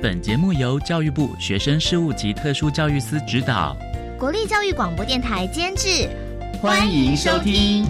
本节目由教育部学生事务及特殊教育司指导，国立教育广播电台监制，欢迎收听。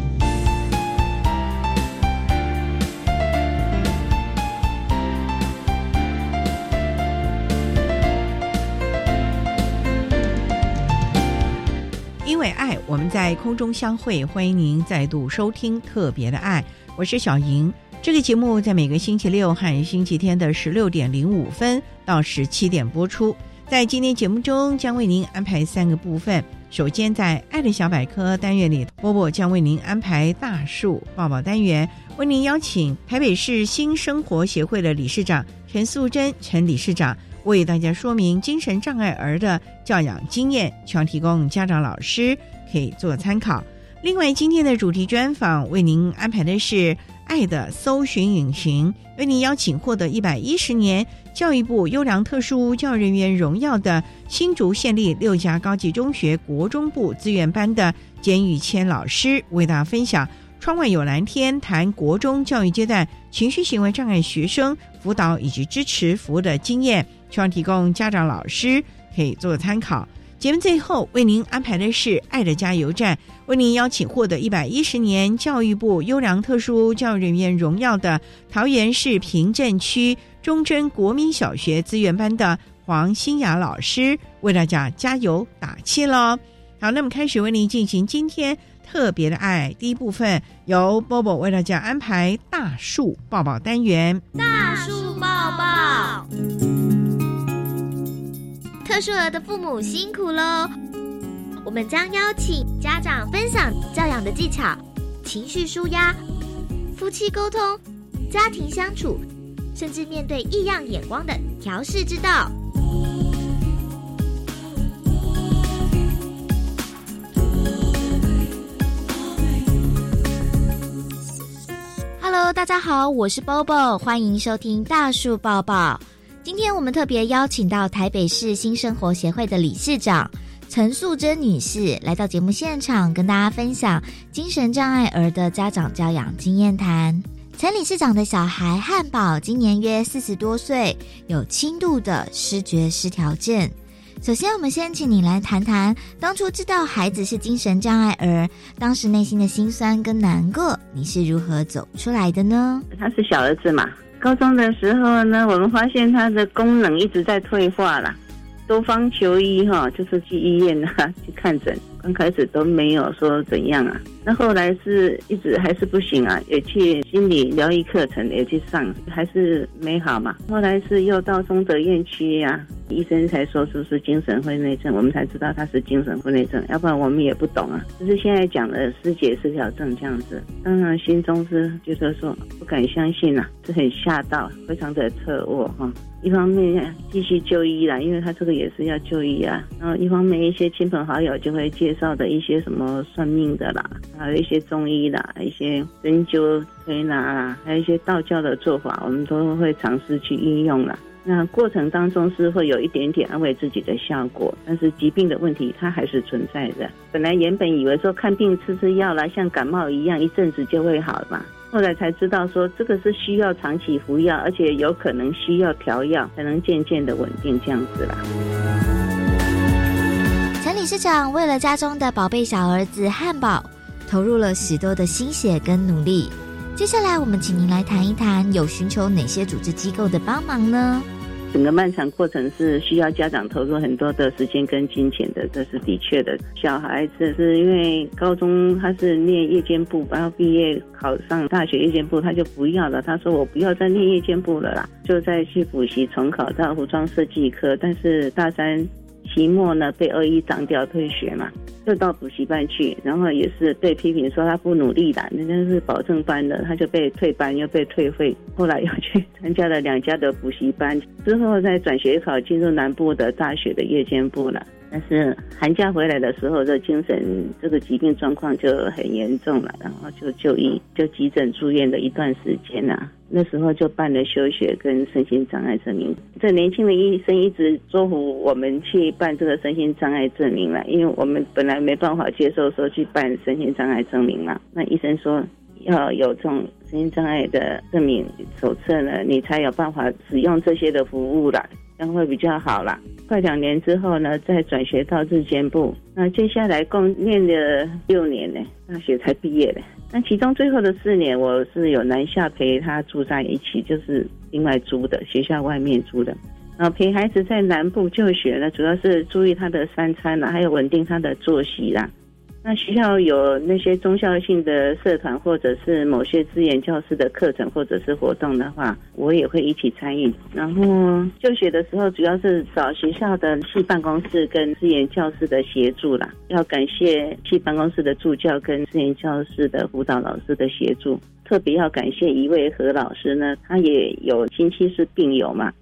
因为爱，我们在空中相会，欢迎您再度收听特别的爱，我是小莹。这个节目在每个星期六和星期天的十六点零五分到十七点播出。在今天节目中，将为您安排三个部分。首先，在“爱的小百科”单元里，波波将为您安排大树抱抱单元，为您邀请台北市新生活协会的理事长陈素贞陈理事长，为大家说明精神障碍儿的教养经验，希望提供家长老师可以做参考。另外，今天的主题专访为您安排的是。爱的搜寻引擎为您邀请获得一百一十年教育部优良特殊教育人员荣耀的新竹县立六家高级中学国中部资源班的简宇谦老师，为大家分享《窗外有蓝天》，谈国中教育阶段情绪行为障碍学生辅导以及支持服务的经验，希望提供家长老师可以做参考。节目最后为您安排的是“爱的加油站”，为您邀请获得一百一十年教育部优良特殊教育人员荣耀的桃园市平镇区忠贞国民小学资源班的黄新雅老师，为大家加油打气喽！好，那么开始为您进行今天特别的爱第一部分，由波波为大家安排大树抱抱单元，大树抱抱。特殊儿的父母辛苦喽！我们将邀请家长分享教养的技巧、情绪舒压、夫妻沟通、家庭相处，甚至面对异样眼光的调试之道。Hello，大家好，我是 Bobo，欢迎收听大树抱抱。今天我们特别邀请到台北市新生活协会的理事长陈素贞女士来到节目现场，跟大家分享精神障碍儿的家长教养经验谈。陈理事长的小孩汉堡今年约四十多岁，有轻度的失觉失调症。首先，我们先请你来谈谈当初知道孩子是精神障碍儿，当时内心的辛酸跟难过，你是如何走出来的呢？他是小儿子嘛。高中的时候呢，我们发现他的功能一直在退化了，多方求医哈，就是去医院啊去看诊，刚开始都没有说怎样啊，那后来是一直还是不行啊，也去心理疗愈课程也去上，还是没好嘛，后来是又到中德院区呀。医生才说是不是精神分裂症，我们才知道他是精神分裂症，要不然我们也不懂啊。就是现在讲的失节失调症这样子，当然心中是觉得说不敢相信呐，是很吓到，非常的侧卧哈。一方面继续就医啦，因为他这个也是要就医啊。然后一方面一些亲朋好友就会介绍的一些什么算命的啦，还有一些中医啦，一些针灸推拿啦，还有一些道教的做法，我们都会尝试去运用了。那过程当中是会有一点点安慰自己的效果，但是疾病的问题它还是存在的。本来原本以为说看病吃吃药啦，像感冒一样，一阵子就会好嘛。后来才知道说这个是需要长期服药，而且有可能需要调药才能渐渐的稳定这样子啦。陈理事长为了家中的宝贝小儿子汉堡，投入了许多的心血跟努力。接下来，我们请您来谈一谈，有寻求哪些组织机构的帮忙呢？整个漫长过程是需要家长投入很多的时间跟金钱的，这是的确的。小孩子是因为高中他是念夜间部，然后毕业考上大学夜间部，他就不要了。他说我不要再念夜间部了啦，就再去补习重考到服装设计科，但是大三。期末呢被二一涨掉退学嘛，就到补习班去，然后也是被批评说他不努力啦，人家是保证班的，他就被退班又被退费，后来又去参加了两家的补习班，之后再转学考进入南部的大学的夜间部了。但是寒假回来的时候，这精神这个疾病状况就很严重了，然后就就医就急诊住院的一段时间了。那时候就办了休学跟身心障碍证明。这年轻的医生一直说服我们去办这个身心障碍证明了，因为我们本来没办法接受说去办身心障碍证明嘛。那医生说要有这种身心障碍的证明手册呢，你才有办法使用这些的服务了。将会比较好啦。快两年之后呢，再转学到日间部。那接下来共念了六年呢，大学才毕业的。那其中最后的四年，我是有南下陪他住在一起，就是另外租的学校外面租的。然后陪孩子在南部就学呢，主要是注意他的三餐啦，还有稳定他的作息啦。那学校有那些中校性的社团，或者是某些资源教师的课程，或者是活动的话，我也会一起参与。然后就学的时候，主要是找学校的系办公室跟资源教师的协助啦。要感谢系办公室的助教跟资源教师的辅导老师的协助，特别要感谢一位何老师呢，他也有亲戚是病友嘛，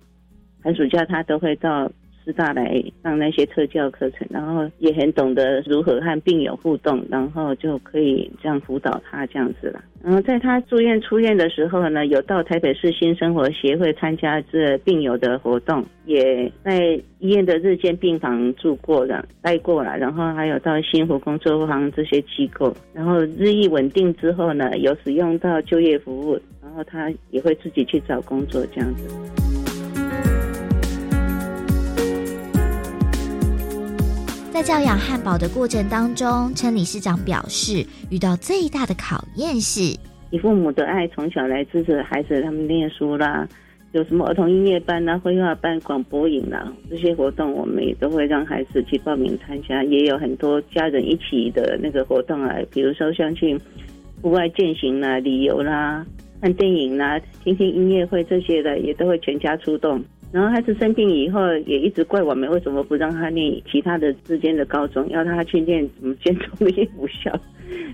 寒暑假他都会到。师大来上那些特教课程，然后也很懂得如何和病友互动，然后就可以这样辅导他这样子了。然后在他住院出院的时候呢，有到台北市新生活协会参加这病友的活动，也在医院的日间病房住过了，待过了。然后还有到新湖工作坊这些机构，然后日益稳定之后呢，有使用到就业服务，然后他也会自己去找工作这样子。在教养汉堡的过程当中，陈理事长表示，遇到最大的考验是，以父母的爱从小来支持孩子他们念书啦，有什么儿童音乐班啦、绘画班、广播营啦这些活动，我们也都会让孩子去报名参加。也有很多家人一起的那个活动啊，比如说像去户外践行啦、旅游啦、看电影啦、听听音乐会这些的，也都会全家出动。然后孩子生病以后，也一直怪我们为什么不让他念其他的之间的高中，要他去念什么建中业武校。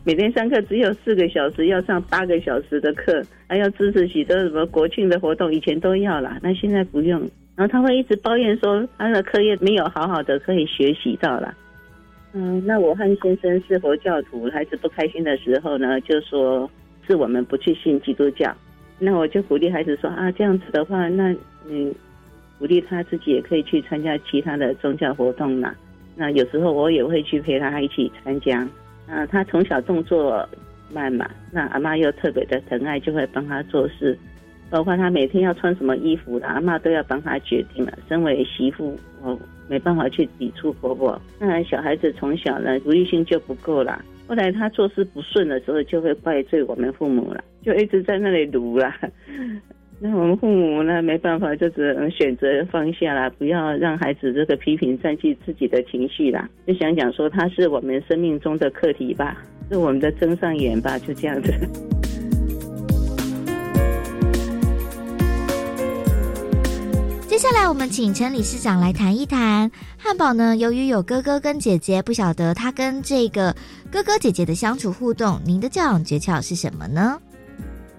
每天上课只有四个小时，要上八个小时的课，还要支持许多什么国庆的活动，以前都要啦，那现在不用。然后他会一直抱怨说，他的课业没有好好的可以学习到了。嗯，那我和先生是佛教徒，孩子不开心的时候呢，就说是我们不去信基督教。那我就鼓励孩子说啊，这样子的话，那嗯。鼓励他自己也可以去参加其他的宗教活动啦。那有时候我也会去陪他一起参加。那他从小动作慢嘛，那阿妈又特别的疼爱，就会帮他做事，包括他每天要穿什么衣服的，阿妈都要帮他决定了。身为媳妇，我没办法去抵触婆婆。那小孩子从小呢，独立性就不够了。后来他做事不顺的时候，就会怪罪我们父母了，就一直在那里读了。那我们父母呢，没办法，就只能选择放下啦，不要让孩子这个批评占据自己的情绪啦。就想讲说，他是我们生命中的课题吧，是我们的增上缘吧，就这样子。接下来，我们请陈理事长来谈一谈汉堡呢。由于有哥哥跟姐姐，不晓得他跟这个哥哥姐姐的相处互动，您的教养诀窍是什么呢？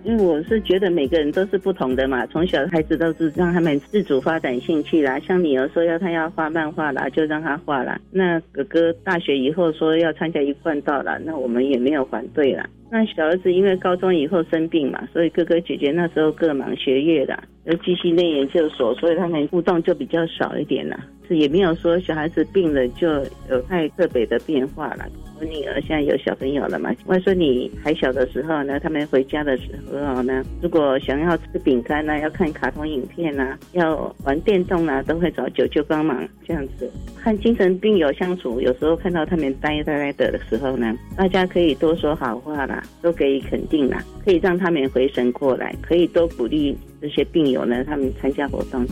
因为我是觉得每个人都是不同的嘛，从小孩子都是让他们自主发展兴趣啦。像女儿说要她要画漫画啦，就让她画啦。那哥哥大学以后说要参加一贯道啦，那我们也没有反对啦。那小儿子因为高中以后生病嘛，所以哥哥姐姐那时候各忙学业的，又继续念研究所，所以他们互动就比较少一点了。是也没有说小孩子病了就有太特别的变化了。我女儿现在有小朋友了嘛？外孙女还小的时候呢，他们回家的时候呢，如果想要吃饼干呢，要看卡通影片啊，要玩电动啊，都会找舅舅帮忙这样子。和精神病友相处，有时候看到他们呆呆呆的的时候呢，大家可以多说好话啦，都给予肯定啦，可以让他们回神过来，可以多鼓励这些病友呢，他们参加活动。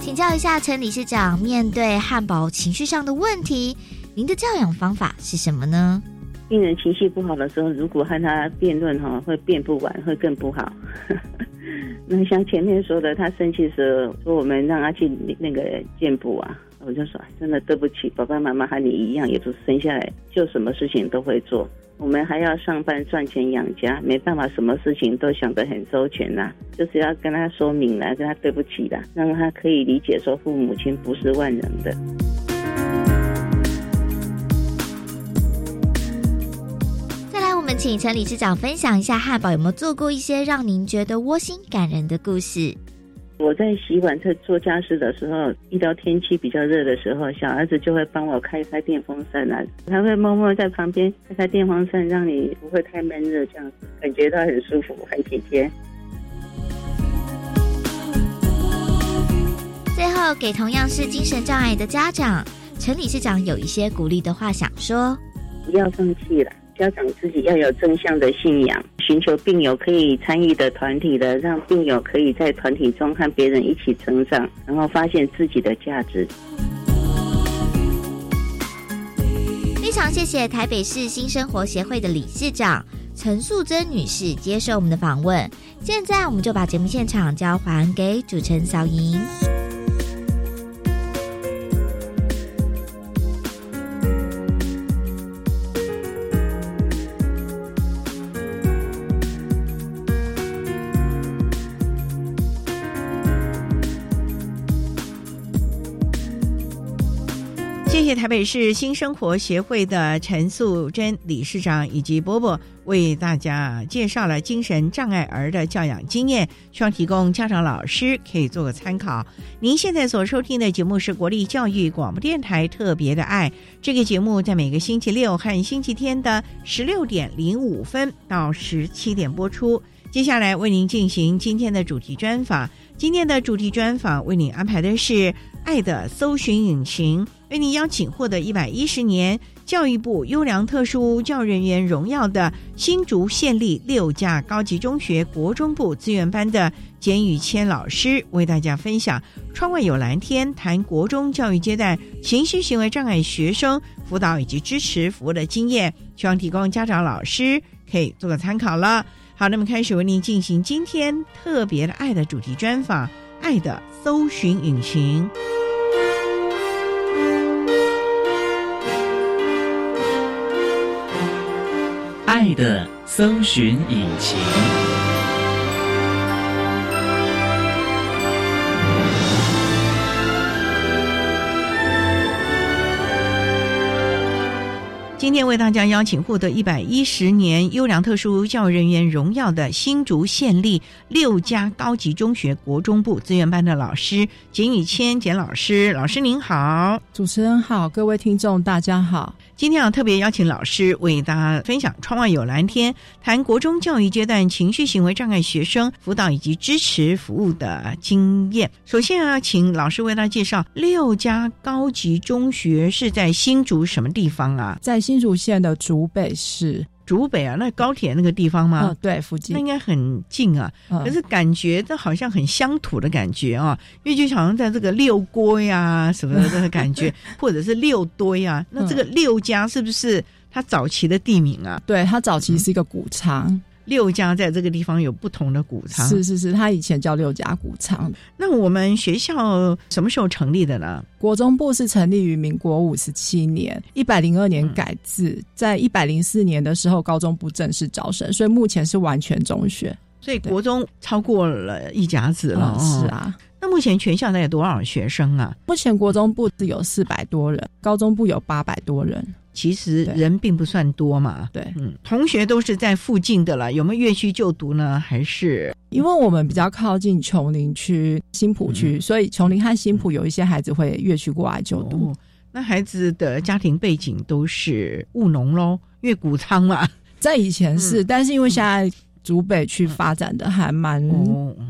请教一下陈理事长，面对汉堡情绪上的问题，您的教养方法是什么呢？病人情绪不好的时候，如果和他辩论哈，会辩不完，会更不好。那像前面说的，他生气时候说我们让他去那个健步啊，我就说真的对不起，爸爸妈妈和你一样，也是生下来就什么事情都会做，我们还要上班赚钱养家，没办法，什么事情都想得很周全呐，就是要跟他说明了，跟他对不起的，让他可以理解说父母亲不是万能的。请陈理事长分享一下，汉堡有没有做过一些让您觉得窝心感人的故事？我在洗碗、在做家事的时候，遇到天气比较热的时候，小儿子就会帮我开开电风扇啊，他会默默在旁边开开电风扇，让你不会太闷热，这样子感觉到很舒服、很体贴。最后，给同样是精神障碍的家长，陈理事长有一些鼓励的话想说：不要放弃了。家长自己要有正向的信仰，寻求病友可以参与的团体的，让病友可以在团体中和别人一起成长，然后发现自己的价值。非常谢谢台北市新生活协会的理事长陈素贞女士接受我们的访问。现在我们就把节目现场交还给主持人小莹。台北市新生活协会的陈素贞理事长以及波波为大家介绍了精神障碍儿的教养经验，希望提供家长、老师可以做个参考。您现在所收听的节目是国立教育广播电台特别的爱，这个节目在每个星期六和星期天的十六点零五分到十七点播出。接下来为您进行今天的主题专访，今天的主题专访为您安排的是《爱的搜寻引擎》。为您邀请获得一百一十年教育部优良特殊教育人员荣耀的新竹县立六家高级中学国中部资源班的简宇谦老师，为大家分享“窗外有蓝天”谈国中教育阶段情绪行为障碍学生辅导以及支持服务的经验，希望提供家长、老师可以做个参考了。好，那么开始为您进行今天特别的爱的主题专访，《爱的搜寻引擎》。的搜寻引擎。今天为大家邀请获得一百一十年优良特殊教育人员荣耀的新竹县立六家高级中学国中部资源班的老师简宇谦简老师，老师您好，主持人好，各位听众大家好。今天要特别邀请老师为大家分享“窗外有蓝天”，谈国中教育阶段情绪行为障碍学生辅导以及支持服务的经验。首先啊请老师为大家介绍六家高级中学是在新竹什么地方啊？在新竹县的竹北市。竹北啊，那高铁那个地方吗？嗯，对，附近那应该很近啊。可是感觉这好像很乡土的感觉啊，因为就好像在这个六锅呀什么的这个感觉，或者是六堆啊。那这个六家是不是它早期的地名啊？对，它早期是一个古仓。六家在这个地方有不同的谷仓，是是是，它以前叫六家谷仓。那我们学校什么时候成立的呢？国中部是成立于民国五十七年，一百零二年改制，在一百零四年的时候，高中部正式招生，所以目前是完全中学。所以国中超过了一甲子了，是啊。那目前全校大概多少学生啊？目前国中部有四百多人，高中部有八百多人。其实人并不算多嘛，对，嗯，同学都是在附近的了，有没有越区就读呢？还是？因为我们比较靠近琼林区、新浦区，所以琼林和新浦有一些孩子会越区过来就读。那孩子的家庭背景都是务农喽，因为谷仓嘛，在以前是，但是因为现在竹北区发展的还蛮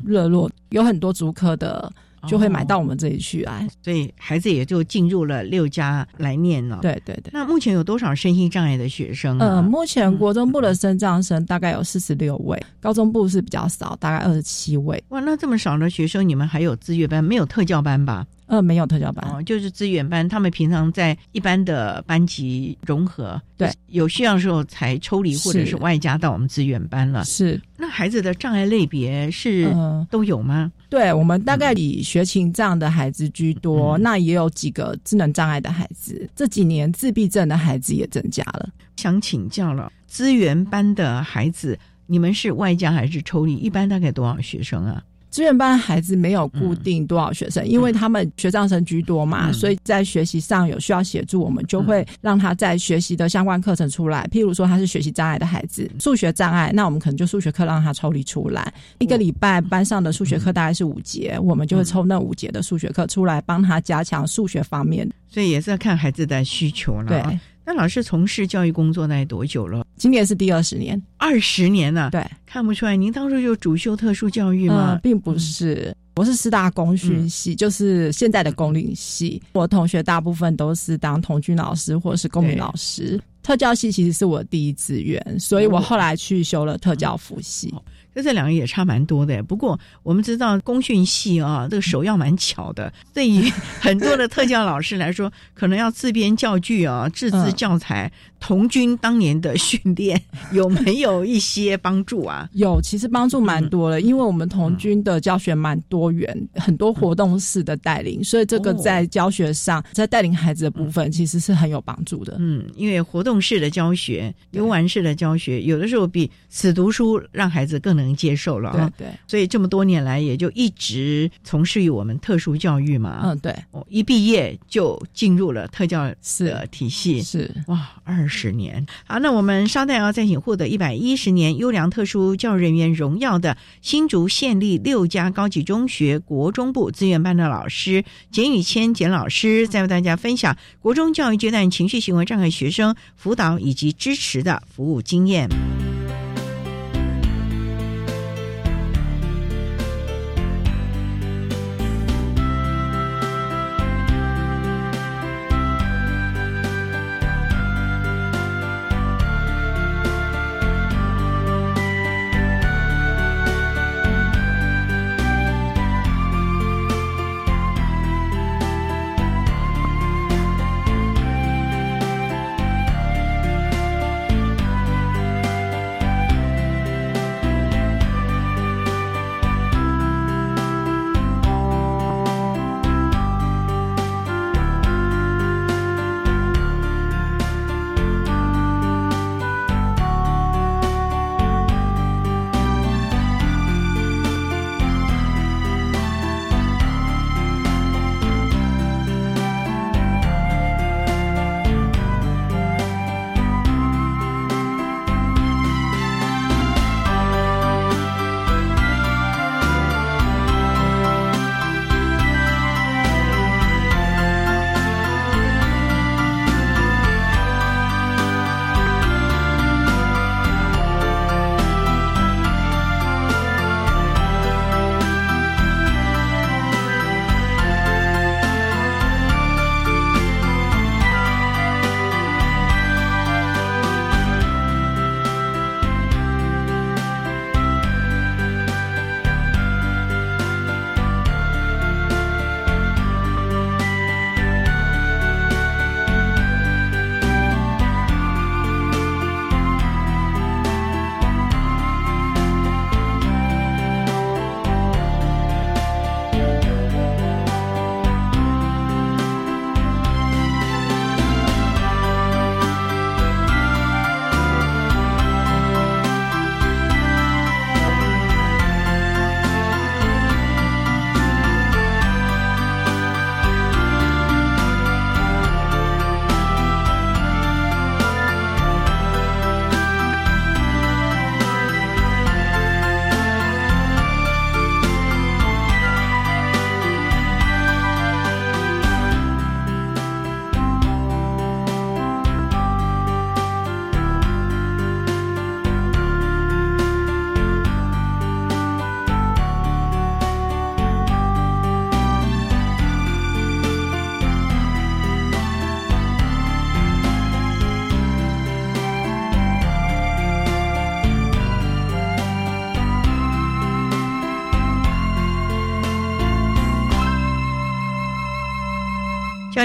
热络，有很多竹科的。就会买到我们这里去来，所以孩子也就进入了六家来念了。对对对。那目前有多少身心障碍的学生？呃，目前国中部的生障生大概有四十六位，高中部是比较少，大概二十七位。哇，那这么少的学生，你们还有资源班，没有特教班吧？呃，没有特教班，哦，就是资源班，他们平常在一般的班级融合，对，有需要的时候才抽离或者是外加到我们资源班了。是，那孩子的障碍类别是都有吗？对，我们大概以学情障的孩子居多，那也有几个智能障碍的孩子。这几年自闭症的孩子也增加了。想请教了，资源班的孩子，你们是外加还是抽离？一般大概多少学生啊？资源班孩子没有固定多少学生，因为他们学障生居多嘛，所以在学习上有需要协助，我们就会让他在学习的相关课程出来。譬如说他是学习障碍的孩子，数学障碍，那我们可能就数学课让他抽离出来。一个礼拜班上的数学课大概是五节，我们就会抽那五节的数学课出来，帮他加强数学方面。所以也是要看孩子的需求了。对。那老师从事教育工作那多久了？今年是第二十年，二十年了。对，看不出来，您当初就主修特殊教育吗？并不是，我是师大公训系，就是现在的公领系。我同学大部分都是当童军老师或是公民老师。特教系其实是我第一志愿，所以我后来去修了特教辅系。那这两个也差蛮多的。不过我们知道工训系啊，这个手要蛮巧的。对于很多的特教老师来说，可能要自编教具啊，自制教材。童军当年的训练有没有一些帮助啊？有，其实帮助蛮多的，因为我们童军的教学蛮多元，很多活动式的带领，所以这个在教学上，在带领孩子的部分，其实是很有帮助的。嗯，因为活动式的教学、游玩式的教学，有的时候比死读书让孩子更能接受了啊。对，所以这么多年来，也就一直从事于我们特殊教育嘛。嗯，对，我一毕业就进入了特教的体系。是哇，二。十年，好，那我们稍待要再请获得一百一十年优良特殊教育人员荣耀的新竹县立六家高级中学国中部资源班的老师简宇谦简老师，再为大家分享国中教育阶段情绪行为障碍学生辅导以及支持的服务经验。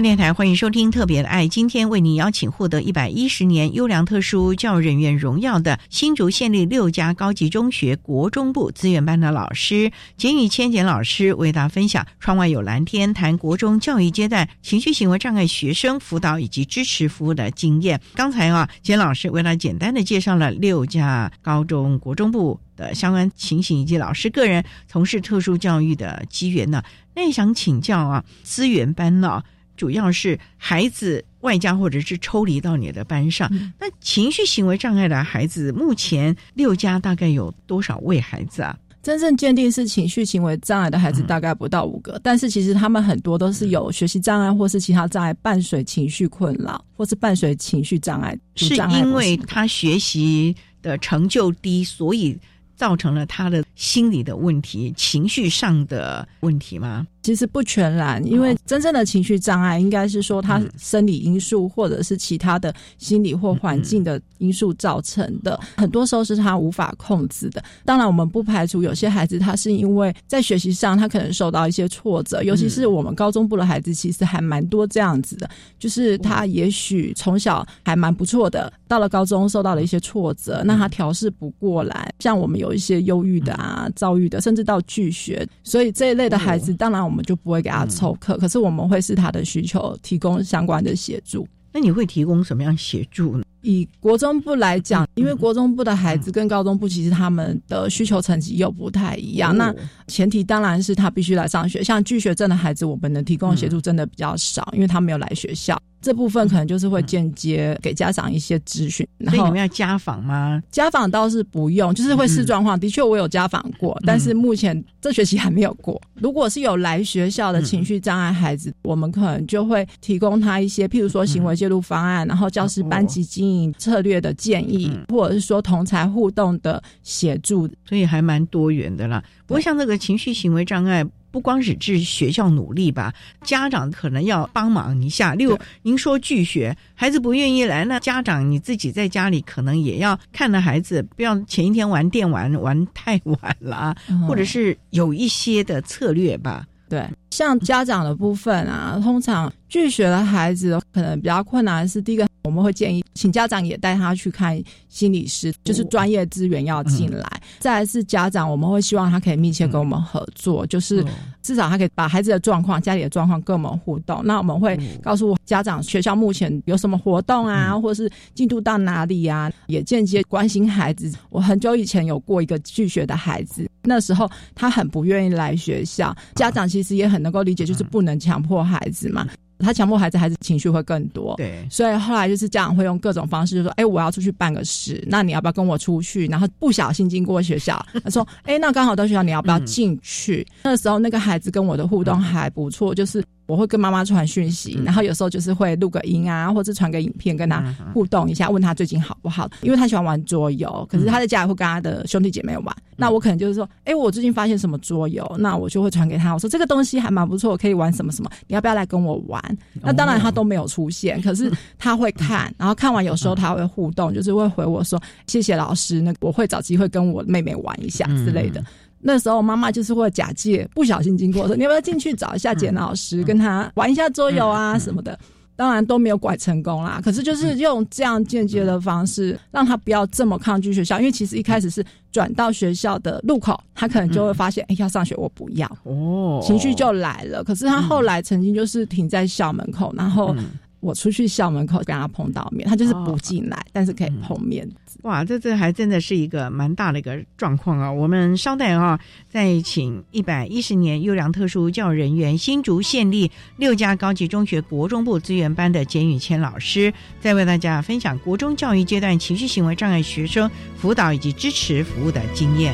电台欢迎收听特别的爱，今天为您邀请获得一百一十年优良特殊教育人员荣耀的新竹县立六家高级中学国中部资源班的老师简宇千简老师，为大家分享“窗外有蓝天”谈国中教育阶段情绪行为障碍学生辅导以及支持服务的经验。刚才啊，简老师为他简单的介绍了六家高中国中部的相关情形以及老师个人从事特殊教育的机缘呢。那想请教啊，资源班呢？主要是孩子外加或者是抽离到你的班上，那情绪行为障碍的孩子，目前六家大概有多少位孩子啊？真正鉴定是情绪行为障碍的孩子大概不到五个，但是其实他们很多都是有学习障碍或是其他障碍伴随情绪困扰，或是伴随情绪障碍。是因为他学习的成就低，所以造成了他的心理的问题、情绪上的问题吗？其实不全然，因为真正的情绪障碍应该是说他生理因素或者是其他的心理或环境的因素造成的，很多时候是他无法控制的。当然，我们不排除有些孩子他是因为在学习上他可能受到一些挫折，尤其是我们高中部的孩子，其实还蛮多这样子的，就是他也许从小还蛮不错的，到了高中受到了一些挫折，那他调试不过来，像我们有一些忧郁的啊、躁郁的，甚至到拒学，所以这一类的孩子，当然。我们就不会给他凑课，可是我们会是他的需求提供相关的协助。那你会提供什么样协助呢？以国中部来讲，因为国中部的孩子跟高中部其实他们的需求层级又不太一样。那前提当然是他必须来上学。像拒学症的孩子，我们能提供的协助真的比较少，因为他没有来学校。这部分可能就是会间接给家长一些咨询，所以你们要家访吗？家访倒是不用，就是会视状况。的确，我有家访过，但是目前这学期还没有过。如果是有来学校的情绪障碍孩子，我们可能就会提供他一些，譬如说行为介入方案，然后教师班级经营策略的建议，或者是说同才互动的协助，所以还蛮多元的啦。不过像这个情绪行为障碍。不光是是学校努力吧，家长可能要帮忙一下。例如，您说拒学，孩子不愿意来，那家长你自己在家里可能也要看着孩子，不要前一天玩电玩玩太晚了，或者是有一些的策略吧。对，像家长的部分啊，通常拒学的孩子可能比较困难是第一个。我们会建议请家长也带他去看心理师，就是专业资源要进来。再是家长，我们会希望他可以密切跟我们合作，就是至少他可以把孩子的状况、家里的状况跟我们互动。那我们会告诉家长学校目前有什么活动啊，或者是进度到哪里啊，也间接关心孩子。我很久以前有过一个拒学的孩子，那时候他很不愿意来学校，家长其实也很能够理解，就是不能强迫孩子嘛。他强迫孩子，孩子情绪会更多。对，所以后来就是家长会用各种方式，就说：“哎，我要出去办个事，那你要不要跟我出去？”然后不小心经过学校，他说：“哎，那刚好到学校，你要不要进去？”那时候那个孩子跟我的互动还不错，就是。我会跟妈妈传讯息，然后有时候就是会录个音啊，或者传个影片跟她互动一下，问她最近好不好。因为她喜欢玩桌游，可是她在家里会跟她的兄弟姐妹玩。那我可能就是说，哎，我最近发现什么桌游，那我就会传给她，我说这个东西还蛮不错，可以玩什么什么，你要不要来跟我玩？那当然她都没有出现，可是她会看，然后看完有时候她会互动，就是会回我说谢谢老师，那我会找机会跟我妹妹玩一下之类的。那时候妈妈就是会假借不小心经过说，你要不要进去找一下简老师，跟他玩一下桌游啊什么的？当然都没有拐成功啦。可是就是用这样间接的方式，让他不要这么抗拒学校，因为其实一开始是转到学校的路口，他可能就会发现，哎，要上学我不要哦，情绪就来了。可是他后来曾经就是停在校门口，然后。我出去校门口跟他碰到面，他就是不进来，但是可以碰面。哇，这这还真的是一个蛮大的一个状况啊！我们稍待啊，再请一百一十年优良特殊教育人员新竹县立六家高级中学国中部资源班的简宇谦老师，再为大家分享国中教育阶段情绪行为障碍学生辅导以及支持服务的经验。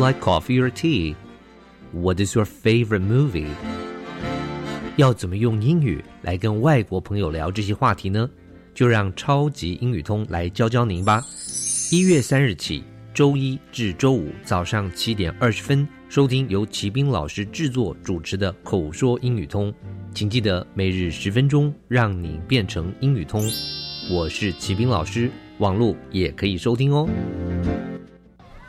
Like coffee or tea? What is your favorite movie？要怎么用英语来跟外国朋友聊这些话题呢？就让超级英语通来教教您吧。一月三日起，周一至周五早上七点二十分，收听由齐斌老师制作主持的口说英语通。请记得每日十分钟，让你变成英语通。我是齐斌老师，网络也可以收听哦。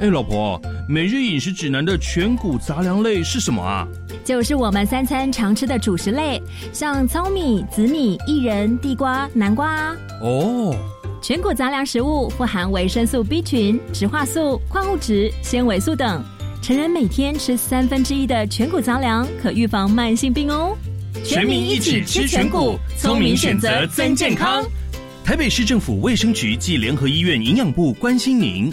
哎，老婆，每日饮食指南的全谷杂粮类是什么啊？就是我们三餐常吃的主食类，像糙米、紫米、薏仁、地瓜、南瓜。哦，全谷杂粮食物富含维生素 B 群、植化素、矿物质、纤维素等。成人每天吃三分之一的全谷杂粮，可预防慢性病哦。全民一起吃全谷，聪明选择增健康。台北市政府卫生局暨联合医院营养部关心您。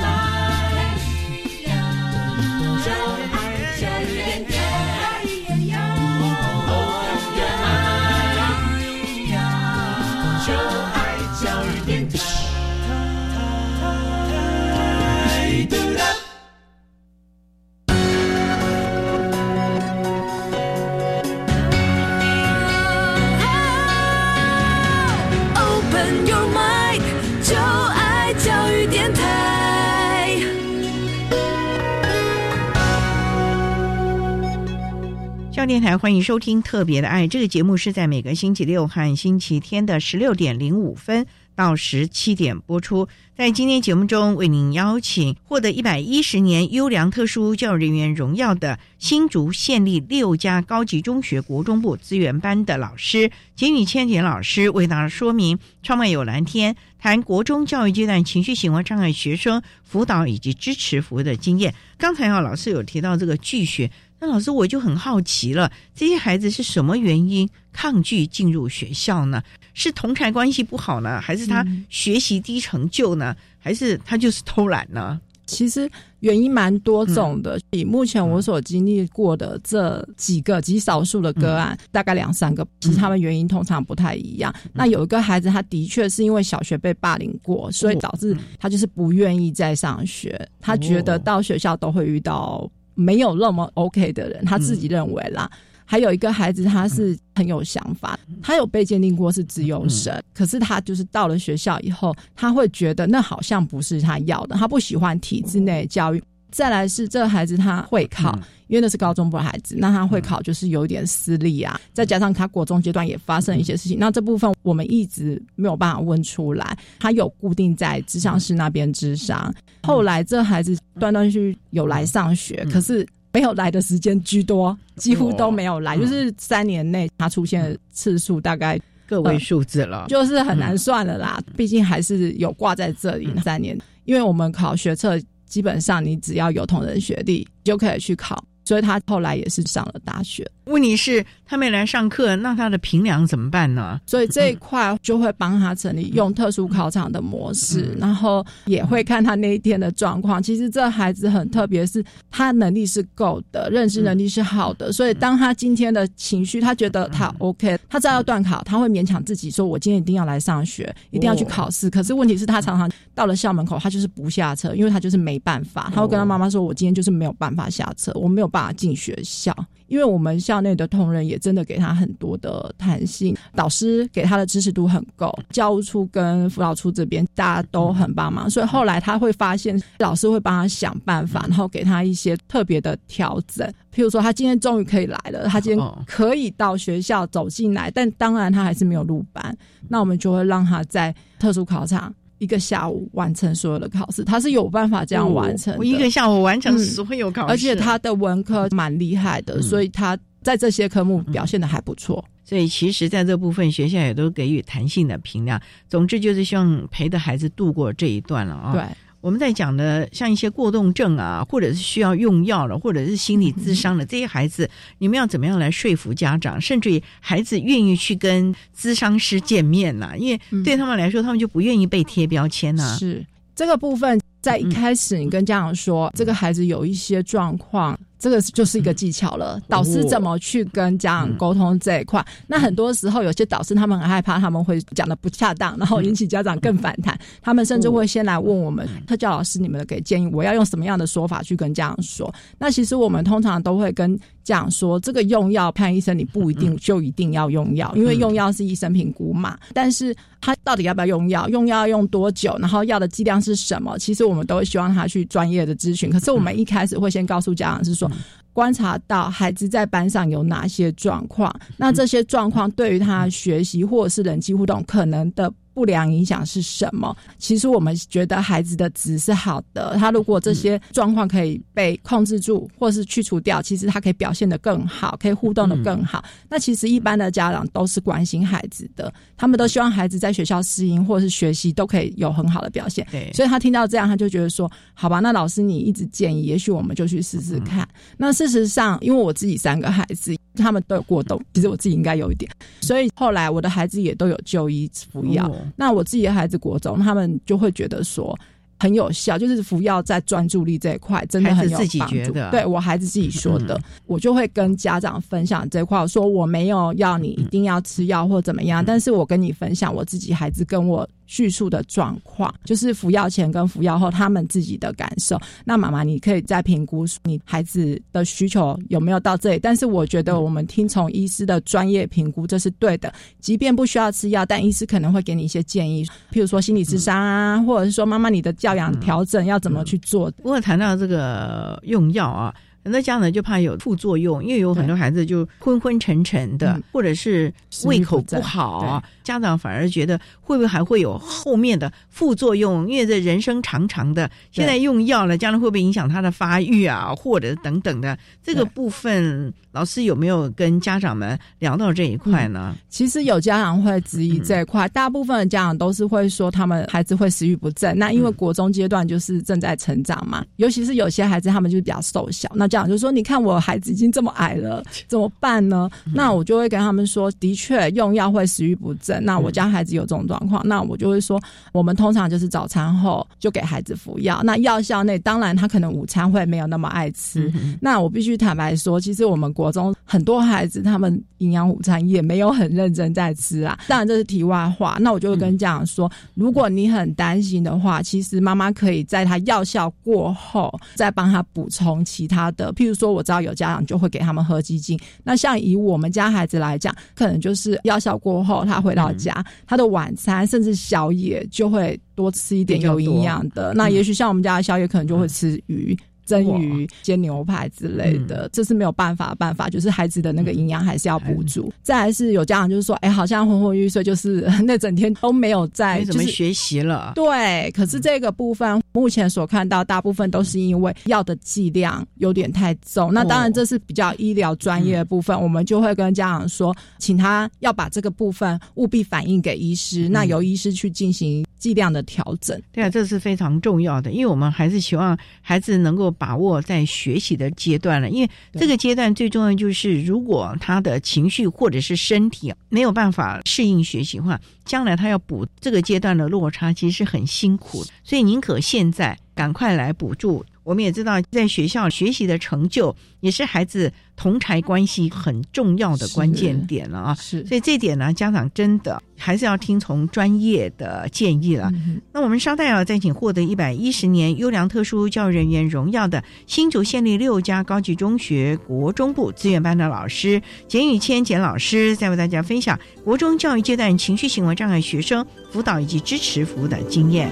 电台欢迎收听《特别的爱》这个节目，是在每个星期六和星期天的十六点零五分到十七点播出。在今天节目中，为您邀请获得一百一十年优良特殊教育人员荣耀的新竹县立六家高级中学国中部资源班的老师简宇千简老师，为大家说明创办有蓝天谈国中教育阶段情绪行为障碍学生辅导以及支持服务的经验。刚才啊，老师有提到这个拒学。那老师，我就很好奇了，这些孩子是什么原因抗拒进入学校呢？是同台关系不好呢，还是他学习低成就呢，还是他就是偷懒呢？其实原因蛮多种的。以目前我所经历过的这几个极少数的个案，大概两三个，其实他们原因通常不太一样。那有一个孩子，他的确是因为小学被霸凌过，所以导致他就是不愿意再上学，他觉得到学校都会遇到。没有那么 OK 的人，他自己认为啦。还有一个孩子，他是很有想法，他有被鉴定过是自由生，可是他就是到了学校以后，他会觉得那好像不是他要的，他不喜欢体制内教育。再来是这个孩子他会考，因为那是高中部的孩子，那他会考就是有点私立啊，再加上他国中阶段也发生一些事情，那这部分我们一直没有办法问出来。他有固定在智商室那边智商，后来这孩子断断续续有来上学，可是没有来的时间居多，几乎都没有来，就是三年内他出现的次数大概个位数字了，就是很难算了啦。毕竟还是有挂在这里三年，因为我们考学测。基本上，你只要有同等学历，就可以去考。所以他后来也是上了大学。问题是，他没来上课，那他的平凉怎么办呢？所以这一块就会帮他整理用特殊考场的模式，然后也会看他那一天的状况。其实这孩子很特别，是他能力是够的，认知能力是好的。所以当他今天的情绪，他觉得他 OK，他知道要断考，他会勉强自己说：“我今天一定要来上学，一定要去考试。”可是问题是，他常常到了校门口，他就是不下车，因为他就是没办法。他会跟他妈妈说：“我今天就是没有办法下车，我没有办法进学校。”因为我们校内的同仁也真的给他很多的弹性，导师给他的支持度很够，教务处跟辅导处这边大家都很帮忙，所以后来他会发现老师会帮他想办法，然后给他一些特别的调整。譬如说，他今天终于可以来了，他今天可以到学校走进来，但当然他还是没有入班，那我们就会让他在特殊考场。一个下午完成所有的考试，他是有办法这样完成。我一个下午完成所有考试，而且他的文科蛮厉害的，所以他在这些科目表现的还不错。所以其实，在这部分学校也都给予弹性的评量。总之，就是希望陪着孩子度过这一段了啊。对。我们在讲的像一些过动症啊，或者是需要用药了，或者是心理咨商的这些孩子，你们要怎么样来说服家长，甚至于孩子愿意去跟咨商师见面呢？因为对他们来说，他们就不愿意被贴标签呢。是这个部分，在一开始你跟家长说，这个孩子有一些状况。这个就是一个技巧了，导师怎么去跟家长沟通这一块？那很多时候有些导师他们很害怕，他们会讲的不恰当，然后引起家长更反弹。他们甚至会先来问我们特教老师，你们给建议，我要用什么样的说法去跟家长说？那其实我们通常都会跟家长说，这个用药看医生，你不一定就一定要用药，因为用药是医生评估嘛。但是他到底要不要用药？用药要用多久？然后药的剂量是什么？其实我们都会希望他去专业的咨询。可是我们一开始会先告诉家长是说。观察到孩子在班上有哪些状况，那这些状况对于他学习或者是人际互动可能的。不良影响是什么？其实我们觉得孩子的值是好的，他如果这些状况可以被控制住，或是去除掉，其实他可以表现得更好，可以互动的更好。那其实一般的家长都是关心孩子的，他们都希望孩子在学校适应或是学习都可以有很好的表现。对，所以他听到这样，他就觉得说：“好吧，那老师你一直建议，也许我们就去试试看。”那事实上，因为我自己三个孩子，他们都有过动，其实我自己应该有一点，所以后来我的孩子也都有就医服药。那我自己的孩子国中，他们就会觉得说很有效，就是服药在专注力这一块真的很有帮助。对我孩子自己说的，我就会跟家长分享这块，我说我没有要你一定要吃药或怎么样，但是我跟你分享我自己孩子跟我。叙述的状况，就是服药前跟服药后他们自己的感受。那妈妈，你可以再评估你孩子的需求有没有到这里。但是我觉得我们听从医师的专业评估，这是对的。即便不需要吃药，但医师可能会给你一些建议，譬如说心理智商啊，或者是说妈妈你的教养调整要怎么去做。不过谈到这个用药啊。很多家长就怕有副作用，因为有很多孩子就昏昏沉沉的，或者是胃口不好，家长反而觉得会不会还会有后面的副作用？因为这人生长长的，现在用药了，将来会不会影响他的发育啊，或者等等的这个部分，老师有没有跟家长们聊到这一块呢？其实有家长会质疑这一块，大部分的家长都是会说他们孩子会食欲不振。那因为国中阶段就是正在成长嘛，尤其是有些孩子他们就是比较瘦小，那。讲就说，你看我孩子已经这么矮了，怎么办呢？那我就会跟他们说，的确用药会食欲不振。那我家孩子有这种状况，那我就会说，我们通常就是早餐后就给孩子服药。那药效内，当然他可能午餐会没有那么爱吃。那我必须坦白说，其实我们国中很多孩子他们营养午餐也没有很认真在吃啊。当然这是题外话。那我就会跟家长说，如果你很担心的话，其实妈妈可以在他药效过后再帮他补充其他的。譬如说，我知道有家长就会给他们喝鸡精。那像以我们家孩子来讲，可能就是药效过后，他回到家，他的晚餐甚至宵夜就会多吃一点有营养的。那也许像我们家的宵夜，可能就会吃鱼。蒸鱼、煎牛排之类的，这是没有办法办法，就是孩子的那个营养还是要补足。再来是有家长就是说，哎，好像昏昏欲睡，就是 那整天都没有在怎么学习了。对，可是这个部分目前所看到，大部分都是因为药的剂量有点太重。那当然这是比较医疗专业的部分，我们就会跟家长说，请他要把这个部分务必反映给医师，那由医师去进行剂量的调整。对啊，这是非常重要的，因为我们还是希望孩子能够。把握在学习的阶段了，因为这个阶段最重要就是，如果他的情绪或者是身体没有办法适应学习的话，将来他要补这个阶段的落差，其实是很辛苦的。所以宁可现在赶快来补助。我们也知道，在学校学习的成就也是孩子同才关系很重要的关键点了啊！是，所以这点呢，家长真的还是要听从专业的建议了。那我们稍待啊再请获得一百一十年优良特殊教育人员荣耀的新竹县立六家高级中学国中部资源班的老师简宇谦简老师，再为大家分享国中教育阶段情绪行为障碍学生辅导以及支持服务的经验。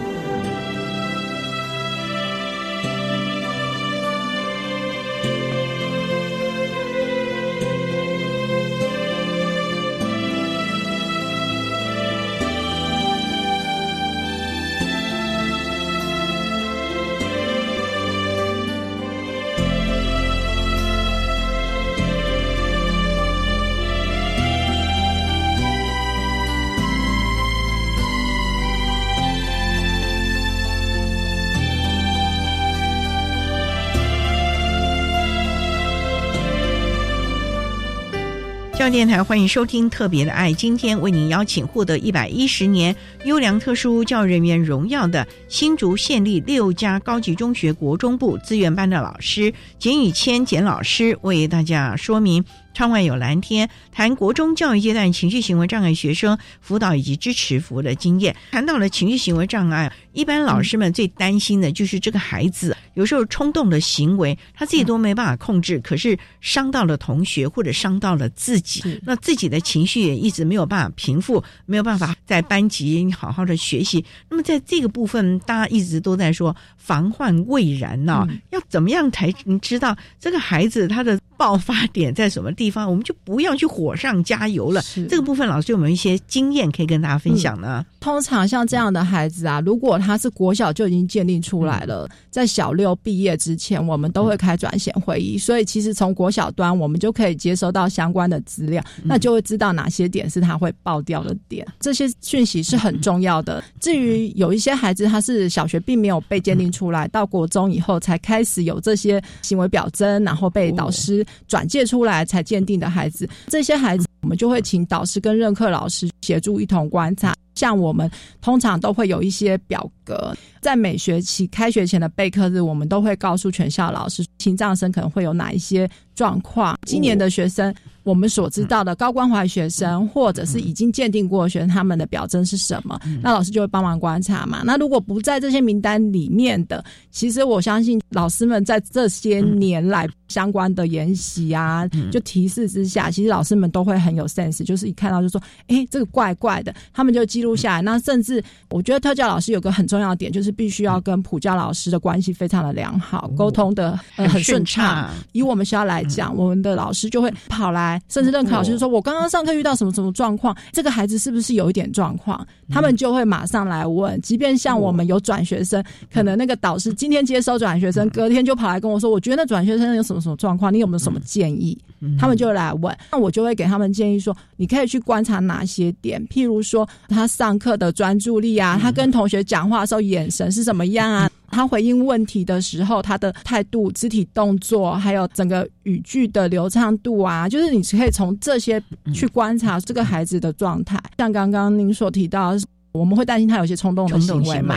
电台欢迎收听《特别的爱》，今天为您邀请获得一百一十年优良特殊教育人员荣耀的新竹县立六家高级中学国中部资源班的老师简宇谦简老师，为大家说明。窗外有蓝天，谈国中教育阶段情绪行为障碍学生辅导以及支持服务的经验。谈到了情绪行为障碍，一般老师们最担心的就是这个孩子有时候冲动的行为，他自己都没办法控制，可是伤到了同学或者伤到了自己，那自己的情绪也一直没有办法平复，没有办法在班级好好的学习。那么在这个部分，大家一直都在说防患未然呢，要怎么样才能知道这个孩子他的爆发点在什么地方？我们就不要去火上加油了。这个部分，老师有没有一些经验可以跟大家分享呢？通常像这样的孩子啊，如果他是国小就已经建立出来了，在小六毕业之前，我们都会开转衔会议，所以其实从国小端，我们就可以接收到相关的资料，那就会知道哪些点是他会爆掉的点。这些讯息是很重要的。至于有一些孩子，他是小学并没有被鉴定出来，到国中以后才开始有这些行为表征，然后被导师转介出来才鉴定的孩子，这些孩子我们就会请导师跟任课老师协助一同观察。像我们通常都会有一些表格，在每学期开学前的备课日，我们都会告诉全校老师，心脏生可能会有哪一些状况。今年的学生，我们所知道的高关怀学生，或者是已经鉴定过的学生，他们的表征是什么？那老师就会帮忙观察嘛。那如果不在这些名单里面的，其实我相信老师们在这些年来相关的研习啊，就提示之下，其实老师们都会很有 sense，就是一看到就说，哎，这个怪怪的，他们就记录。下来，那甚至我觉得特教老师有个很重要的点，就是必须要跟普教老师的关系非常的良好，沟通的很顺畅。以我们学校来讲，我们的老师就会跑来，甚至任课老师说：“我刚刚上课遇到什么什么状况，这个孩子是不是有一点状况？”他们就会马上来问。即便像我们有转学生，可能那个导师今天接收转学生，隔天就跑来跟我说：“我觉得那转学生有什么什么状况，你有没有什么建议？”他们就来问，那我就会给他们建议说：“你可以去观察哪些点，譬如说他上课的专注力啊，他跟同学讲话的时候眼神是怎么样啊，他回应问题的时候他的态度、肢体动作，还有整个语句的流畅度啊，就是你可以从这些去观察这个孩子的状态。像刚刚您所提到。”我们会担心他有些冲动的行为嘛？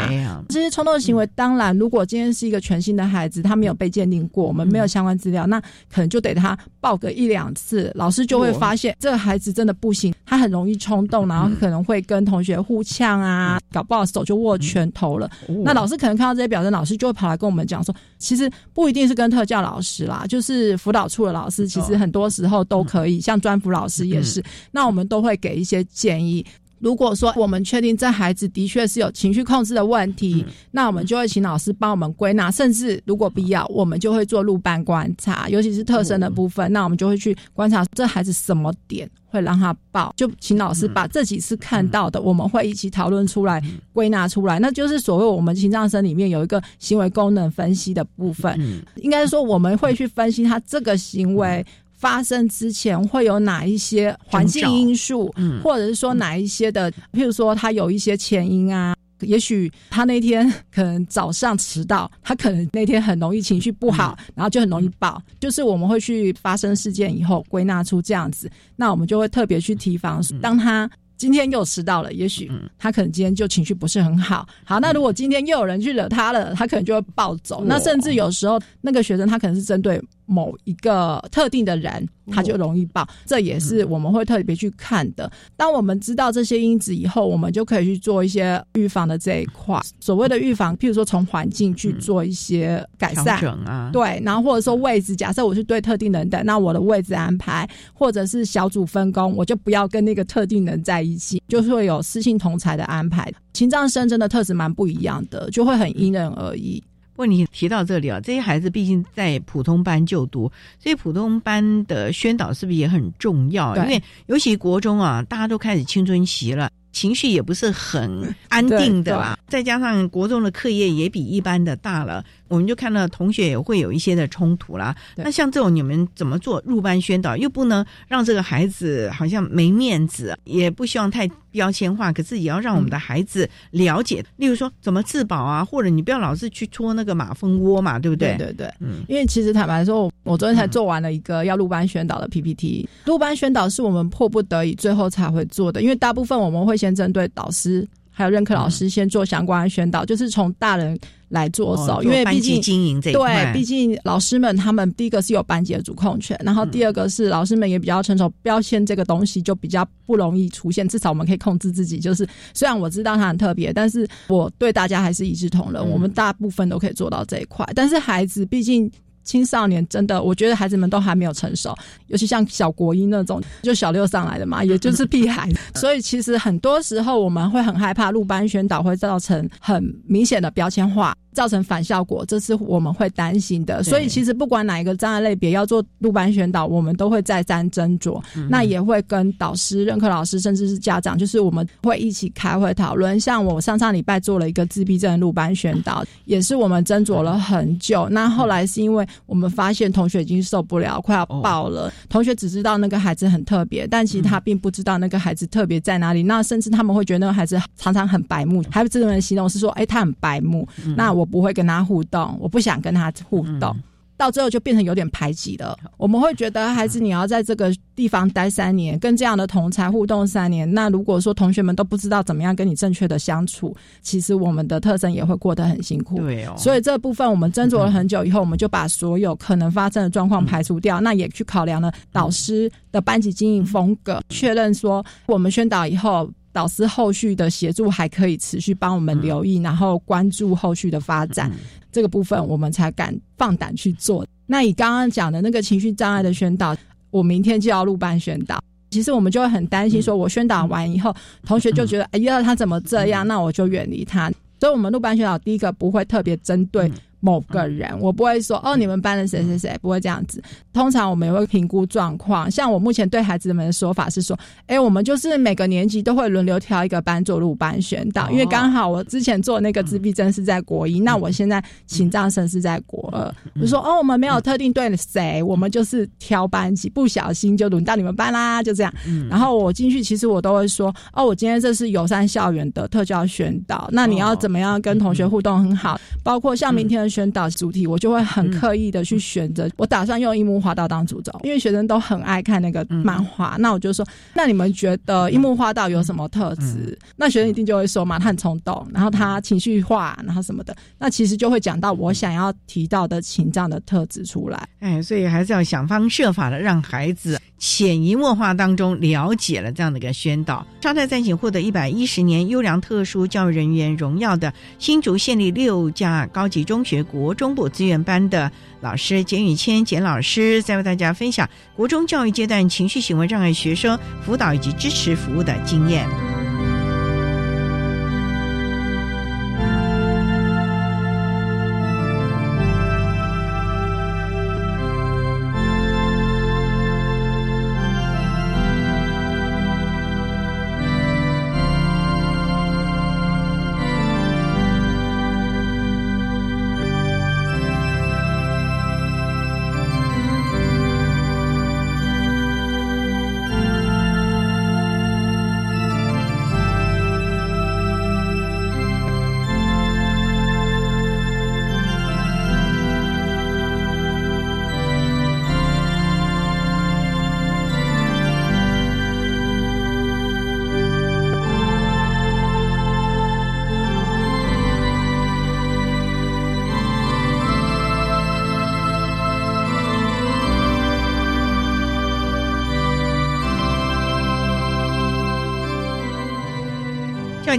这些冲动的行为，当然，如果今天是一个全新的孩子，他没有被鉴定过，我们没有相关资料，那可能就得他报个一两次，老师就会发现这个孩子真的不行，他很容易冲动，然后可能会跟同学互呛啊，搞不好手就握拳头了。那老师可能看到这些表征，老师就会跑来跟我们讲说，其实不一定是跟特教老师啦，就是辅导处的老师，其实很多时候都可以，像专辅老师也是。那我们都会给一些建议。如果说我们确定这孩子的确是有情绪控制的问题，那我们就会请老师帮我们归纳，甚至如果必要，我们就会做入班观察，尤其是特生的部分，那我们就会去观察这孩子什么点会让他爆，就请老师把这几次看到的，我们会一起讨论出来，归纳出来，那就是所谓我们心脏生里面有一个行为功能分析的部分，应该说我们会去分析他这个行为。发生之前会有哪一些环境因素，或者是说哪一些的，譬如说他有一些前因啊，也许他那天可能早上迟到，他可能那天很容易情绪不好，然后就很容易爆。就是我们会去发生事件以后归纳出这样子，那我们就会特别去提防，当他。今天又迟到了，也许他可能今天就情绪不是很好。好，那如果今天又有人去惹他了，他可能就会暴走。那甚至有时候那个学生他可能是针对某一个特定的人，他就容易爆。这也是我们会特别去看的。当我们知道这些因子以后，我们就可以去做一些预防的这一块。所谓的预防，譬如说从环境去做一些改善啊，对，然后或者说位置，假设我是对特定人的，那我的位置安排或者是小组分工，我就不要跟那个特定人在一起。就是会有私信同才的安排，情障生真的特质蛮不一样的，就会很因人而异。不过你提到这里啊，这些孩子毕竟在普通班就读，所以普通班的宣导是不是也很重要？因为尤其国中啊，大家都开始青春期了，情绪也不是很安定的啦，再加上国中的课业也比一般的大了。我们就看到同学也会有一些的冲突啦。那像这种你们怎么做入班宣导，又不能让这个孩子好像没面子，也不希望太标签化，可是也要让我们的孩子了解，例如说怎么自保啊，或者你不要老是去戳那个马蜂窝嘛，对不对？对对，嗯，因为其实坦白说，我昨天才做完了一个要入班宣导的 PPT，入班宣导是我们迫不得已最后才会做的，因为大部分我们会先针对导师。还有任课老师先做相关的宣导，就是从大人来做手，因为毕竟经营这一块，对，毕竟老师们他们第一个是有班级的主控权，然后第二个是老师们也比较成熟，标签这个东西就比较不容易出现，至少我们可以控制自己。就是虽然我知道它很特别，但是我对大家还是一视同仁，我们大部分都可以做到这一块。但是孩子毕竟。青少年真的，我觉得孩子们都还没有成熟，尤其像小国一那种，就小六上来的嘛，也就是屁孩。所以其实很多时候我们会很害怕入班宣导会造成很明显的标签化。造成反效果，这是我们会担心的。所以其实不管哪一个障碍类别要做入班宣导，我们都会再三斟酌。那也会跟导师、任课老师，甚至是家长，就是我们会一起开会讨论。像我上上礼拜做了一个自闭症入班宣导，也是我们斟酌了很久。那后来是因为我们发现同学已经受不了，快要爆了。同学只知道那个孩子很特别，但其实他并不知道那个孩子特别在哪里。那甚至他们会觉得那个孩子常常很白目，还有这种形容是说，哎，他很白目。那我。我不会跟他互动，我不想跟他互动，到最后就变成有点排挤了。我们会觉得孩子你要在这个地方待三年，跟这样的同才互动三年。那如果说同学们都不知道怎么样跟你正确的相处，其实我们的特生也会过得很辛苦。对哦，所以这部分我们斟酌了很久以后，我们就把所有可能发生的状况排除掉。那也去考量了导师的班级经营风格，确认说我们宣导以后。导师后续的协助还可以持续帮我们留意，然后关注后续的发展，这个部分我们才敢放胆去做。那以刚刚讲的那个情绪障碍的宣导，我明天就要入班宣导，其实我们就会很担心，说我宣导完以后，同学就觉得哎呀他怎么这样，那我就远离他。所以，我们入班宣导第一个不会特别针对。某个人，我不会说哦，你们班的谁谁谁不会这样子。通常我们也会评估状况。像我目前对孩子们的说法是说，哎，我们就是每个年级都会轮流挑一个班做入班宣导，因为刚好我之前做那个自闭症是在国一，那我现在请障生是在国二。就说哦，我们没有特定对谁，我们就是挑班级，不小心就轮到你们班啦，就这样。然后我进去，其实我都会说，哦，我今天这是友善校园的特教宣导，那你要怎么样跟同学互动很好，包括像明天的。宣导主题，我就会很刻意的去选择。我打算用樱木花道当主轴，因为学生都很爱看那个漫画。那我就说，那你们觉得樱木花道有什么特质？那学生一定就会说嘛，他很冲动，然后他情绪化，然后什么的。那其实就会讲到我想要提到的情障的特质出来。哎，所以还是要想方设法的让孩子潜移默化当中了解了这样的一个宣导。招待赞请获得一百一十年优良特殊教育人员荣耀的新竹县立六家高级中学。国中部资源班的老师简宇谦简老师，在为大家分享国中教育阶段情绪行为障碍学生辅导以及支持服务的经验。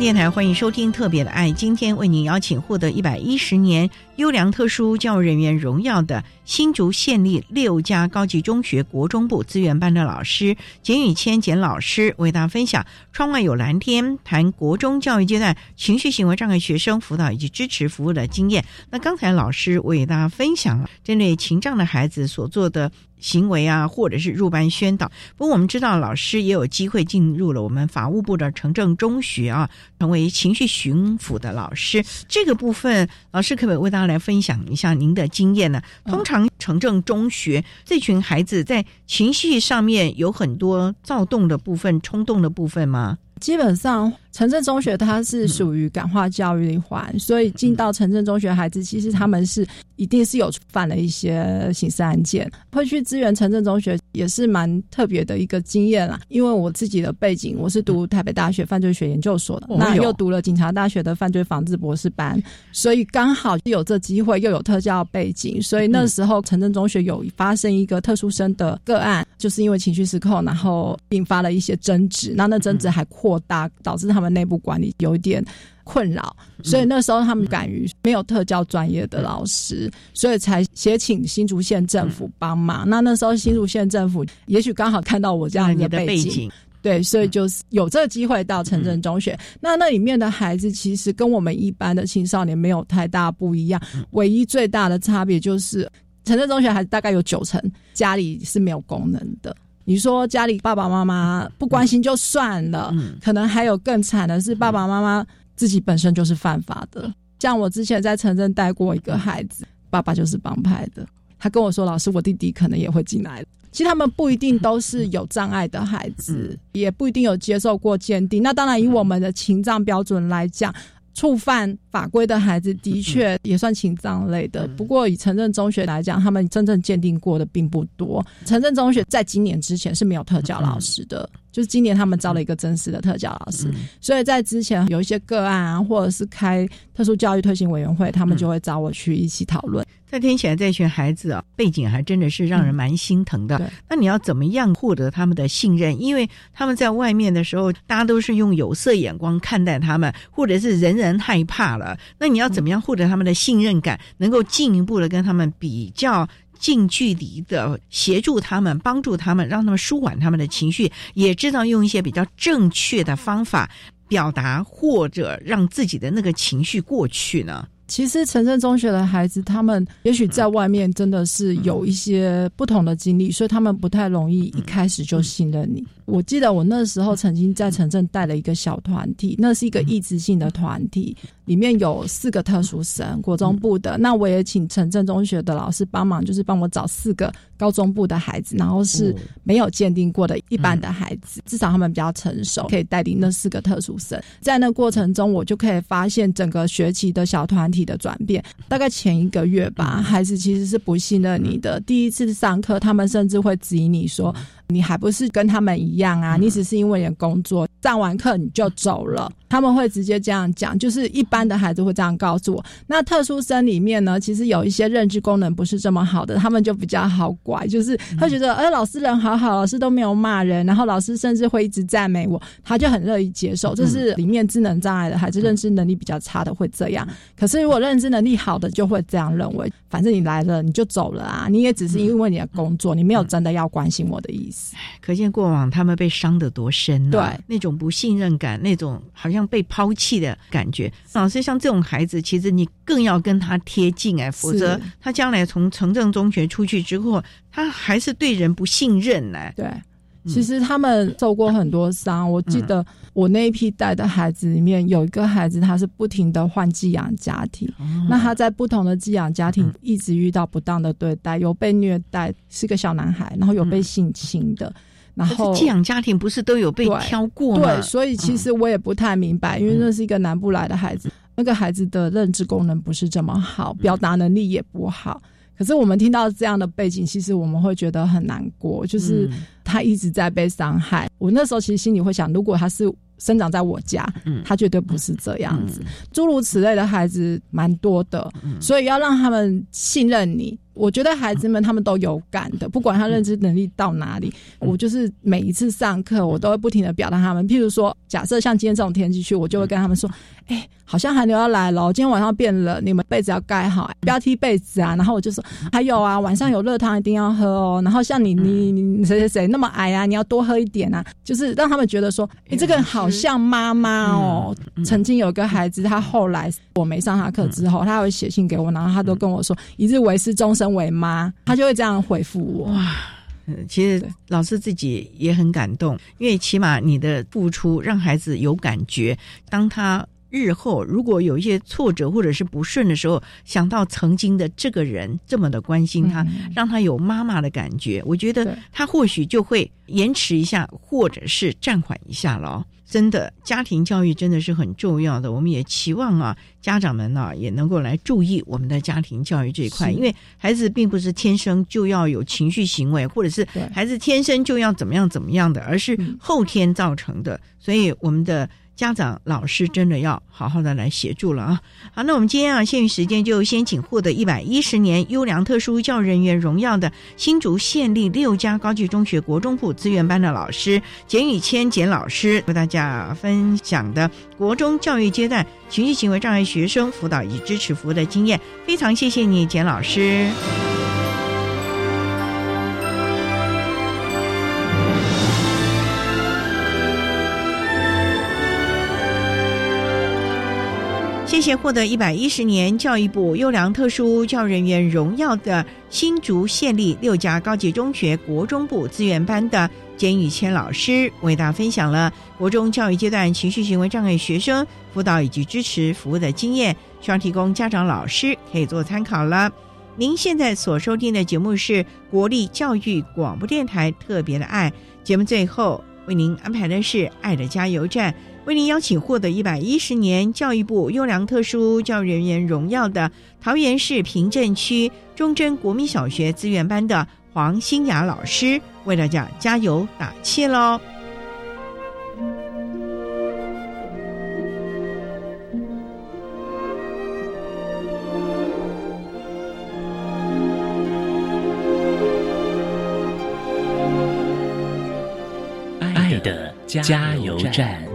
电台欢迎收听《特别的爱》，今天为您邀请获得一百一十年优良特殊教育人员荣耀的新竹县立六家高级中学国中部资源班的老师简宇谦简老师，为大家分享《窗外有蓝天》，谈国中教育阶段情绪行为障碍学生辅导以及支持服务的经验。那刚才老师为大家分享了针对情障的孩子所做的。行为啊，或者是入班宣导。不过我们知道，老师也有机会进入了我们法务部的城镇中学啊，成为情绪巡抚的老师。这个部分，老师可不可以为大家来分享一下您的经验呢？通常城镇中学这群孩子在情绪上面有很多躁动的部分、冲动的部分吗？基本上，城镇中学它是属于感化教育的一环，所以进到城镇中学，孩子其实他们是一定是有犯了一些刑事案件，会去支援城镇中学，也是蛮特别的一个经验啦。因为我自己的背景，我是读台北大学犯罪学研究所的，那又读了警察大学的犯罪防治博士班，所以刚好有这机会，又有特教背景，所以那时候城镇中学有发生一个特殊生的个案，就是因为情绪失控，然后引发了一些争执，那那争执还扩。大导致他们内部管理有一点困扰，所以那时候他们敢于没有特教专业的老师，所以才协请新竹县政府帮忙。那那时候新竹县政府也许刚好看到我这样的背景，对，所以就是有这个机会到城镇中学。那那里面的孩子其实跟我们一般的青少年没有太大不一样，唯一最大的差别就是城镇中学孩子大概有九成家里是没有功能的。你说家里爸爸妈妈不关心就算了，可能还有更惨的是爸爸妈妈自己本身就是犯法的。像我之前在城镇带过一个孩子，爸爸就是帮派的。他跟我说：“老师，我弟弟可能也会进来。”其实他们不一定都是有障碍的孩子，也不一定有接受过鉴定。那当然，以我们的情障标准来讲。触犯法规的孩子的确也算情障类的，不过以城镇中学来讲，他们真正鉴定过的并不多。城镇中学在今年之前是没有特教老师的，就是今年他们招了一个真实的特教老师，所以在之前有一些个案啊，或者是开特殊教育推行委员会，他们就会找我去一起讨论。再听起来，这群孩子啊，背景还真的是让人蛮心疼的。那你要怎么样获得他们的信任？因为他们在外面的时候，大家都是用有色眼光看待他们，或者是人人害怕了。那你要怎么样获得他们的信任感？能够进一步的跟他们比较近距离的协助他们，帮助他们，让他们舒缓他们的情绪，也知道用一些比较正确的方法表达，或者让自己的那个情绪过去呢？其实城镇中学的孩子，他们也许在外面真的是有一些不同的经历，所以他们不太容易一开始就信任你。我记得我那时候曾经在城镇带了一个小团体，那是一个意志性的团体，里面有四个特殊生，国中部的。那我也请城镇中学的老师帮忙，就是帮我找四个高中部的孩子，然后是没有鉴定过的一般的孩子，至少他们比较成熟，可以带领那四个特殊生。在那过程中，我就可以发现整个学期的小团体的转变。大概前一个月吧，孩子其实是不信任你的。第一次上课，他们甚至会质疑你说。你还不是跟他们一样啊？你只是因为你的工作上完课你就走了，他们会直接这样讲。就是一般的孩子会这样告诉我。那特殊生里面呢，其实有一些认知功能不是这么好的，他们就比较好拐，就是他觉得，哎，老师人好好，老师都没有骂人，然后老师甚至会一直赞美我，他就很乐意接受。这是里面智能障碍的孩子，认知能力比较差的会这样。可是如果认知能力好的，就会这样认为，反正你来了你就走了啊，你也只是因为你的工作，你没有真的要关心我的意思。可见过往他们被伤得多深，对那种不信任感，那种好像被抛弃的感觉。老师像这种孩子，其实你更要跟他贴近哎，否则他将来从城镇中学出去之后，他还是对人不信任呢。对。其实他们受过很多伤。我记得我那一批带的孩子里面有一个孩子，他是不停的换寄养家庭。那他在不同的寄养家庭一直遇到不当的对待，有被虐待，是个小男孩，然后有被性侵的。然后寄养家庭不是都有被挑过吗？对，所以其实我也不太明白，因为那是一个南部来的孩子，那个孩子的认知功能不是这么好，表达能力也不好。可是我们听到这样的背景，其实我们会觉得很难过，就是他一直在被伤害。我那时候其实心里会想，如果他是生长在我家，他绝对不是这样子。诸如此类的孩子蛮多的，所以要让他们信任你。我觉得孩子们他们都有感的，不管他认知能力到哪里，我就是每一次上课，我都会不停的表达他们。譬如说，假设像今天这种天气去，我就会跟他们说：“哎。”好像寒流要来了，今天晚上变冷，你们被子要盖好，不要踢被子啊。然后我就说，还有啊，晚上有热汤一定要喝哦。然后像你你你谁谁谁那么矮啊，你要多喝一点啊。就是让他们觉得说，你这个好像妈妈哦。曾经有个孩子，他后来我没上他课之后，他会写信给我，然后他都跟我说，一日为师，终身为妈，他就会这样回复我。哇其实老师自己也很感动，因为起码你的付出让孩子有感觉，当他。日后如果有一些挫折或者是不顺的时候，想到曾经的这个人这么的关心他，让他有妈妈的感觉，我觉得他或许就会延迟一下，或者是暂缓一下了。真的，家庭教育真的是很重要的。我们也期望啊，家长们呢也能够来注意我们的家庭教育这一块，因为孩子并不是天生就要有情绪行为，或者是孩子天生就要怎么样怎么样的，而是后天造成的。所以我们的。家长、老师真的要好好的来协助了啊！好，那我们今天啊，限于时间，就先请获得一百一十年优良特殊教育人员荣耀的新竹县立六家高级中学国中部资源班的老师简宇谦简老师，为大家分享的国中教育阶段情绪行为障碍学生辅导以及支持服务的经验，非常谢谢你，简老师。谢谢获得一百一十年教育部优良特殊教育人员荣耀的新竹县立六家高级中学国中部资源班的简宇谦老师，为大家分享了国中教育阶段情绪行为障碍学生辅导以及支持服务的经验，希望提供家长、老师可以做参考了。您现在所收听的节目是国立教育广播电台特别的爱节目，最后为您安排的是爱的加油站。为您邀请获得一百一十年教育部优良特殊教育人员荣耀的桃园市平镇区忠贞国民小学资源班的黄新雅老师，为大家加油打气喽！爱的加油站。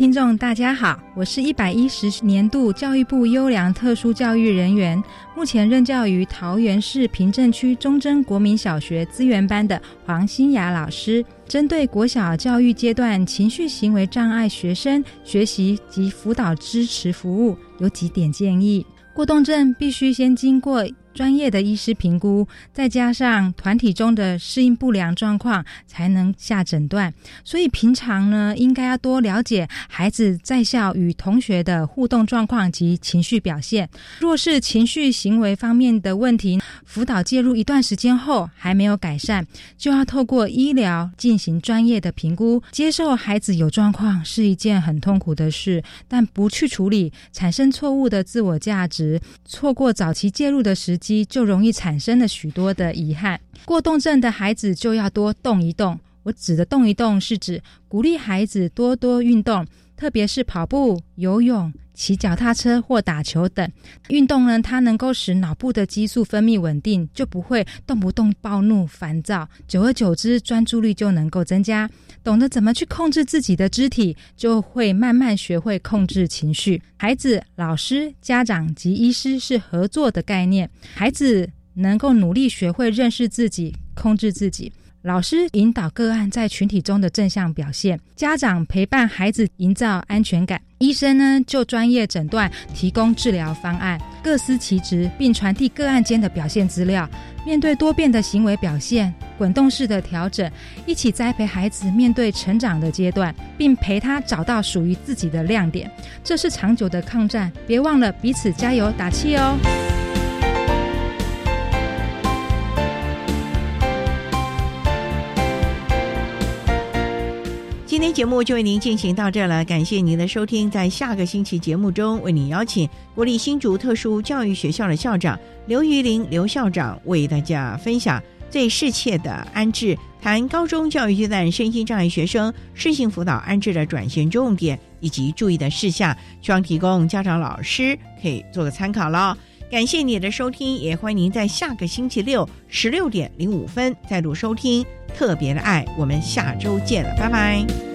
听众，大家好，我是一百一十年度教育部优良特殊教育人员，目前任教于桃园市平镇区忠贞国民小学资源班的黄新雅老师。针对国小教育阶段情绪行为障碍学生学习及辅导支持服务，有几点建议：过动症必须先经过。专业的医师评估，再加上团体中的适应不良状况，才能下诊断。所以平常呢，应该要多了解孩子在校与同学的互动状况及情绪表现。若是情绪行为方面的问题，辅导介入一段时间后还没有改善，就要透过医疗进行专业的评估。接受孩子有状况是一件很痛苦的事，但不去处理，产生错误的自我价值，错过早期介入的时。机就容易产生了许多的遗憾。过动症的孩子就要多动一动。我指的动一动，是指鼓励孩子多多运动，特别是跑步、游泳、骑脚踏车或打球等运动呢。它能够使脑部的激素分泌稳定，就不会动不动暴怒、烦躁。久而久之，专注力就能够增加。懂得怎么去控制自己的肢体，就会慢慢学会控制情绪。孩子、老师、家长及医师是合作的概念。孩子能够努力学会认识自己、控制自己。老师引导个案在群体中的正向表现，家长陪伴孩子营造安全感，医生呢就专业诊断，提供治疗方案，各司其职，并传递个案间的表现资料。面对多变的行为表现，滚动式的调整，一起栽培孩子面对成长的阶段，并陪他找到属于自己的亮点。这是长久的抗战，别忘了彼此加油打气哦。今天节目就为您进行到这了，感谢您的收听。在下个星期节目中，为您邀请国立新竹特殊教育学校的校长刘玉玲刘校长为大家分享最适切的安置，谈高中教育阶段身心障碍学生适性辅导安置的转型重点以及注意的事项，希望提供家长老师可以做个参考喽。感谢你的收听，也欢迎您在下个星期六十六点零五分再度收听特别的爱。我们下周见了，拜拜。